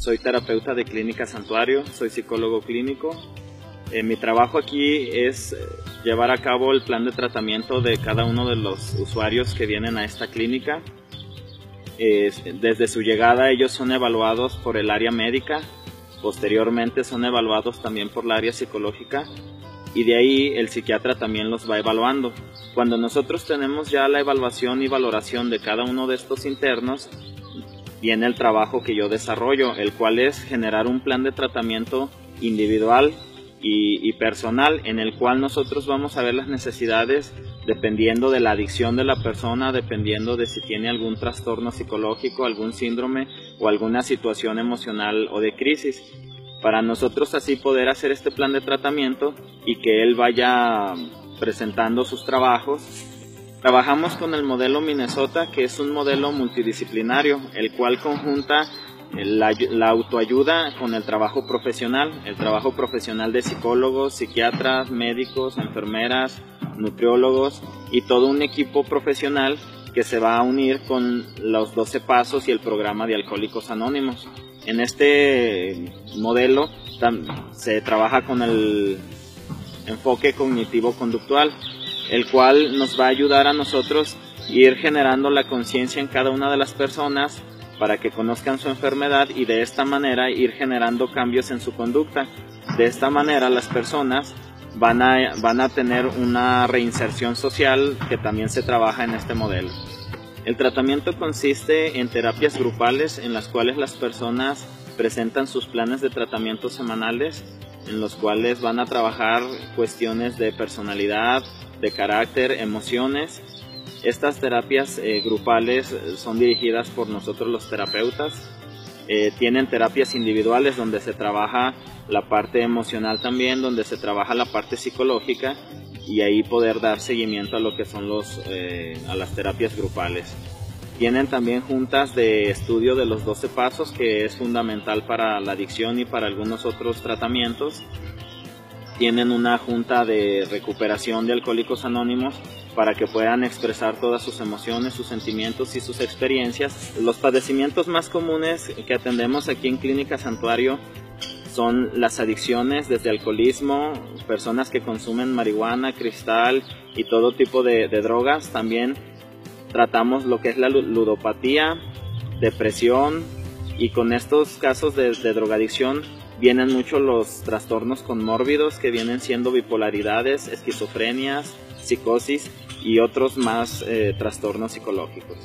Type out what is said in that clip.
soy terapeuta de Clínica Santuario, soy psicólogo clínico. Eh, mi trabajo aquí es llevar a cabo el plan de tratamiento de cada uno de los usuarios que vienen a esta clínica. desde su llegada ellos son evaluados por el área médica, posteriormente son evaluados también por la área psicológica y de ahí el psiquiatra también los va evaluando. Cuando nosotros tenemos ya la evaluación y valoración de cada uno de estos internos, viene el trabajo que yo desarrollo, el cual es generar un plan de tratamiento individual y, personal en el cual nosotros vamos a ver las necesidades dependiendo de la adicción de la persona, dependiendo de si tiene algún trastorno psicológico, algún síndrome o alguna situación emocional o de crisis para nosotros así poder hacer este plan de tratamiento y que él vaya presentando sus trabajos. Trabajamos con el modelo Minnesota, que es un modelo multidisciplinario, el cual conjunta la, autoayuda con el trabajo profesional, el trabajo profesional de psicólogos, psiquiatras, médicos, enfermeras, nutriólogos y todo un equipo profesional que se va a unir con los 12 pasos y el programa de Alcohólicos Anónimos. En este modelo se trabaja con el enfoque cognitivo-conductual, el cual nos va a ayudar a nosotros ir generando la conciencia en cada una de las personas para que conozcan su enfermedad y de esta manera ir generando cambios en su conducta. De esta manera las personas van a, van a tener una reinserción social que también se trabaja en este modelo. El tratamiento consiste en terapias grupales en las cuales las personas presentan sus planes de tratamiento semanales en los cuales van a trabajar cuestiones de personalidad, de carácter, emociones. Estas terapias eh, grupales son dirigidas por nosotros los terapeutas. Eh, tienen terapias individuales donde se trabaja la parte emocional también, donde se trabaja la parte psicológica y ahí poder dar seguimiento a lo que son los, eh, a las terapias grupales. Tienen también juntas de estudio de los 12 pasos, que es fundamental para la adicción y para algunos otros tratamientos. Tienen una junta de recuperación de alcohólicos anónimos para que puedan expresar todas sus emociones, sus sentimientos y sus experiencias. Los padecimientos más comunes que atendemos aquí en Clínica Santuario son las adicciones desde alcoholismo, personas que consumen marihuana, cristal y todo tipo de, drogas. También tratamos lo que es la ludopatía, depresión y con estos casos de, drogadicción vienen mucho los trastornos conmórbidos que vienen siendo bipolaridades, esquizofrenias, psicosis y otros más eh, trastornos psicológicos.